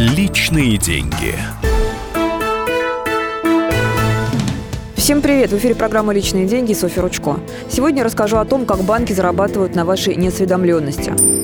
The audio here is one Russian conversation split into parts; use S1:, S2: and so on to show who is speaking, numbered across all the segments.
S1: Личные деньги.
S2: Всем привет! В эфире программа «Личные деньги» Софья Ручко. Сегодня расскажу о том, как банки зарабатывают на вашей неосведомленности.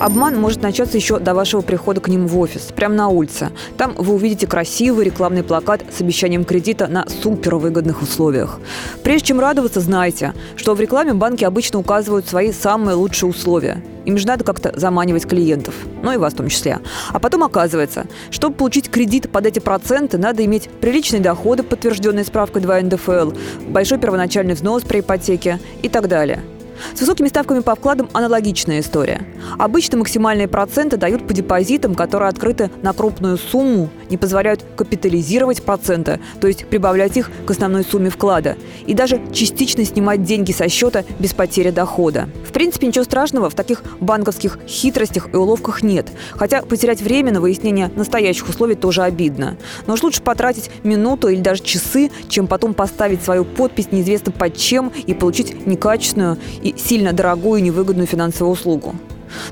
S2: Обман может начаться еще до вашего прихода к ним в офис, прямо на улице. Там вы увидите красивый рекламный плакат с обещанием кредита на супервыгодных условиях. Прежде чем радоваться, знайте, что в рекламе банки обычно указывают свои самые лучшие условия. Им же надо как-то заманивать клиентов, ну и вас в том числе. А потом оказывается, чтобы получить кредит под эти проценты, надо иметь приличные доходы, подтвержденные справкой 2 НДФЛ, большой первоначальный взнос при ипотеке и так далее – с высокими ставками по вкладам аналогичная история. Обычно максимальные проценты дают по депозитам, которые открыты на крупную сумму, не позволяют капитализировать проценты, то есть прибавлять их к основной сумме вклада, и даже частично снимать деньги со счета без потери дохода. В принципе, ничего страшного в таких банковских хитростях и уловках нет, хотя потерять время на выяснение настоящих условий тоже обидно. Но уж лучше потратить минуту или даже часы, чем потом поставить свою подпись неизвестно под чем и получить некачественную и сильно дорогую и невыгодную финансовую услугу.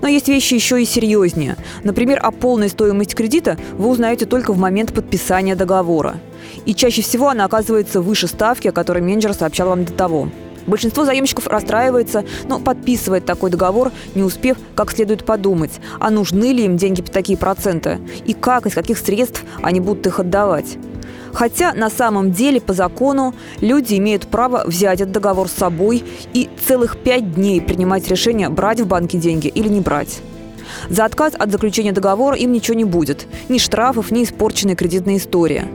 S2: Но есть вещи еще и серьезнее. Например, о полной стоимости кредита вы узнаете только в момент подписания договора. И чаще всего она оказывается выше ставки, о которой менеджер сообщал вам до того. Большинство заемщиков расстраивается, но подписывает такой договор, не успев как следует подумать, а нужны ли им деньги по такие проценты, и как, из каких средств они будут их отдавать. Хотя на самом деле по закону люди имеют право взять этот договор с собой и целых пять дней принимать решение, брать в банке деньги или не брать. За отказ от заключения договора им ничего не будет. Ни штрафов, ни испорченная кредитная история.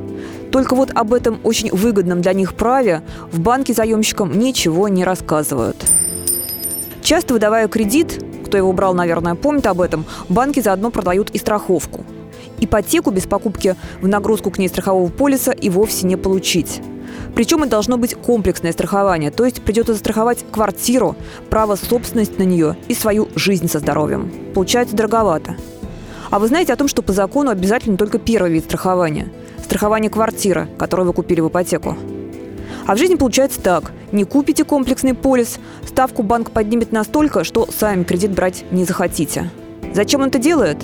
S2: Только вот об этом очень выгодном для них праве в банке заемщикам ничего не рассказывают. Часто выдавая кредит, кто его брал, наверное, помнит об этом, банки заодно продают и страховку – Ипотеку без покупки в нагрузку к ней страхового полиса и вовсе не получить. Причем это должно быть комплексное страхование, то есть придется застраховать квартиру, право собственности на нее и свою жизнь со здоровьем. Получается дороговато. А вы знаете о том, что по закону обязательно только первый вид страхования – страхование квартиры, которую вы купили в ипотеку. А в жизни получается так. Не купите комплексный полис, ставку банк поднимет настолько, что сами кредит брать не захотите. Зачем он это делает?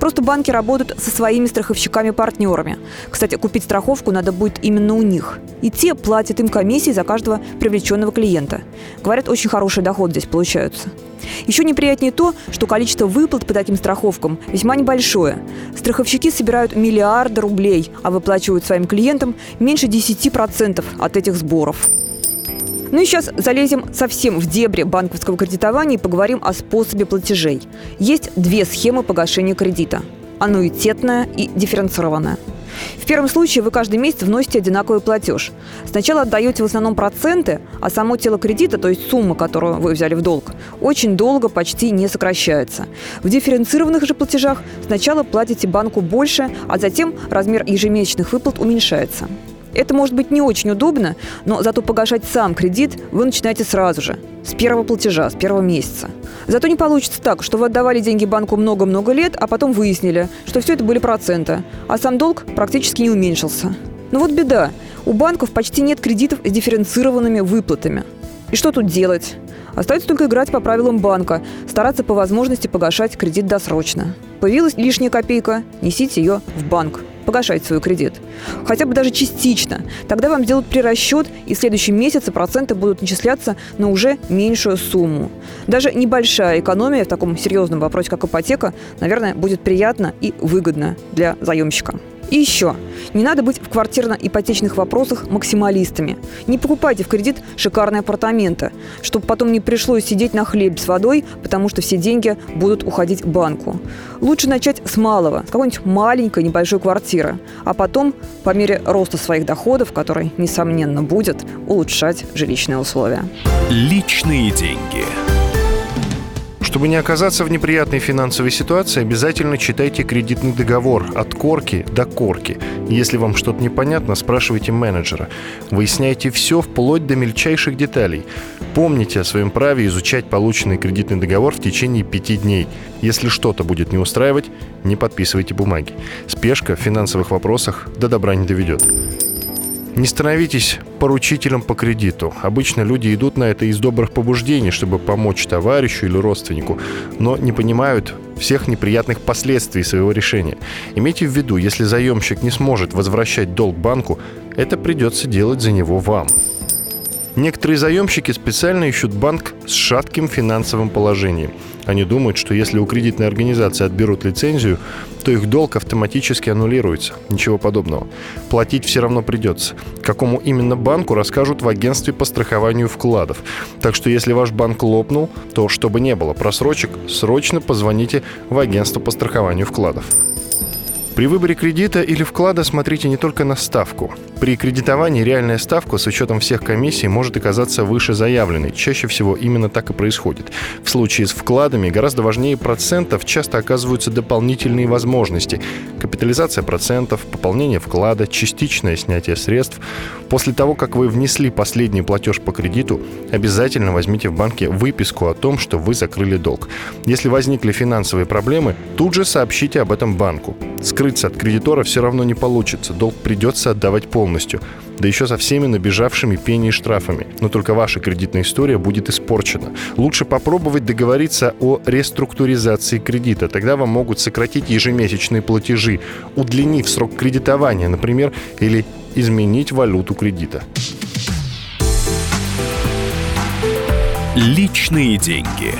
S2: Просто банки работают со своими страховщиками-партнерами. Кстати, купить страховку надо будет именно у них. И те платят им комиссии за каждого привлеченного клиента. Говорят, очень хороший доход здесь получается. Еще неприятнее то, что количество выплат по таким страховкам весьма небольшое. Страховщики собирают миллиарды рублей, а выплачивают своим клиентам меньше 10% от этих сборов. Ну и сейчас залезем совсем в дебри банковского кредитования и поговорим о способе платежей. Есть две схемы погашения кредита – аннуитетная и дифференцированная. В первом случае вы каждый месяц вносите одинаковый платеж. Сначала отдаете в основном проценты, а само тело кредита, то есть сумма, которую вы взяли в долг, очень долго почти не сокращается. В дифференцированных же платежах сначала платите банку больше, а затем размер ежемесячных выплат уменьшается. Это может быть не очень удобно, но зато погашать сам кредит вы начинаете сразу же, с первого платежа, с первого месяца. Зато не получится так, что вы отдавали деньги банку много-много лет, а потом выяснили, что все это были проценты, а сам долг практически не уменьшился. Но вот беда. У банков почти нет кредитов с дифференцированными выплатами. И что тут делать? Остается только играть по правилам банка, стараться по возможности погашать кредит досрочно. Появилась лишняя копейка, несите ее в банк погашать свой кредит. Хотя бы даже частично. Тогда вам сделают прирасчет, и в следующем месяце проценты будут начисляться на уже меньшую сумму. Даже небольшая экономия в таком серьезном вопросе, как ипотека, наверное, будет приятно и выгодно для заемщика. И еще, не надо быть в квартирно-ипотечных вопросах максималистами. Не покупайте в кредит шикарные апартаменты, чтобы потом не пришлось сидеть на хлеб с водой, потому что все деньги будут уходить банку. Лучше начать с малого, с какой-нибудь маленькой небольшой квартиры, а потом, по мере роста своих доходов, который, несомненно, будет, улучшать жилищные условия.
S1: Личные деньги.
S3: Чтобы не оказаться в неприятной финансовой ситуации, обязательно читайте кредитный договор от корки до корки. Если вам что-то непонятно, спрашивайте менеджера. Выясняйте все вплоть до мельчайших деталей. Помните о своем праве изучать полученный кредитный договор в течение пяти дней. Если что-то будет не устраивать, не подписывайте бумаги. Спешка в финансовых вопросах до добра не доведет. Не становитесь поручителем по кредиту. Обычно люди идут на это из добрых побуждений, чтобы помочь товарищу или родственнику, но не понимают всех неприятных последствий своего решения. Имейте в виду, если заемщик не сможет возвращать долг банку, это придется делать за него вам. Некоторые заемщики специально ищут банк с шатким финансовым положением. Они думают, что если у кредитной организации отберут лицензию, то их долг автоматически аннулируется. Ничего подобного. Платить все равно придется. Какому именно банку расскажут в агентстве по страхованию вкладов. Так что если ваш банк лопнул, то чтобы не было просрочек, срочно позвоните в агентство по страхованию вкладов. При выборе кредита или вклада смотрите не только на ставку. При кредитовании реальная ставка с учетом всех комиссий может оказаться выше заявленной. Чаще всего именно так и происходит. В случае с вкладами гораздо важнее процентов часто оказываются дополнительные возможности. Капитализация процентов, пополнение вклада, частичное снятие средств. После того, как вы внесли последний платеж по кредиту, обязательно возьмите в банке выписку о том, что вы закрыли долг. Если возникли финансовые проблемы, тут же сообщите об этом банку. Скрыться от кредитора все равно не получится, долг придется отдавать полностью, да еще со всеми набежавшими пени и штрафами. Но только ваша кредитная история будет испорчена. Лучше попробовать договориться о реструктуризации кредита, тогда вам могут сократить ежемесячные платежи, удлинив срок кредитования, например, или изменить валюту кредита.
S1: Личные деньги.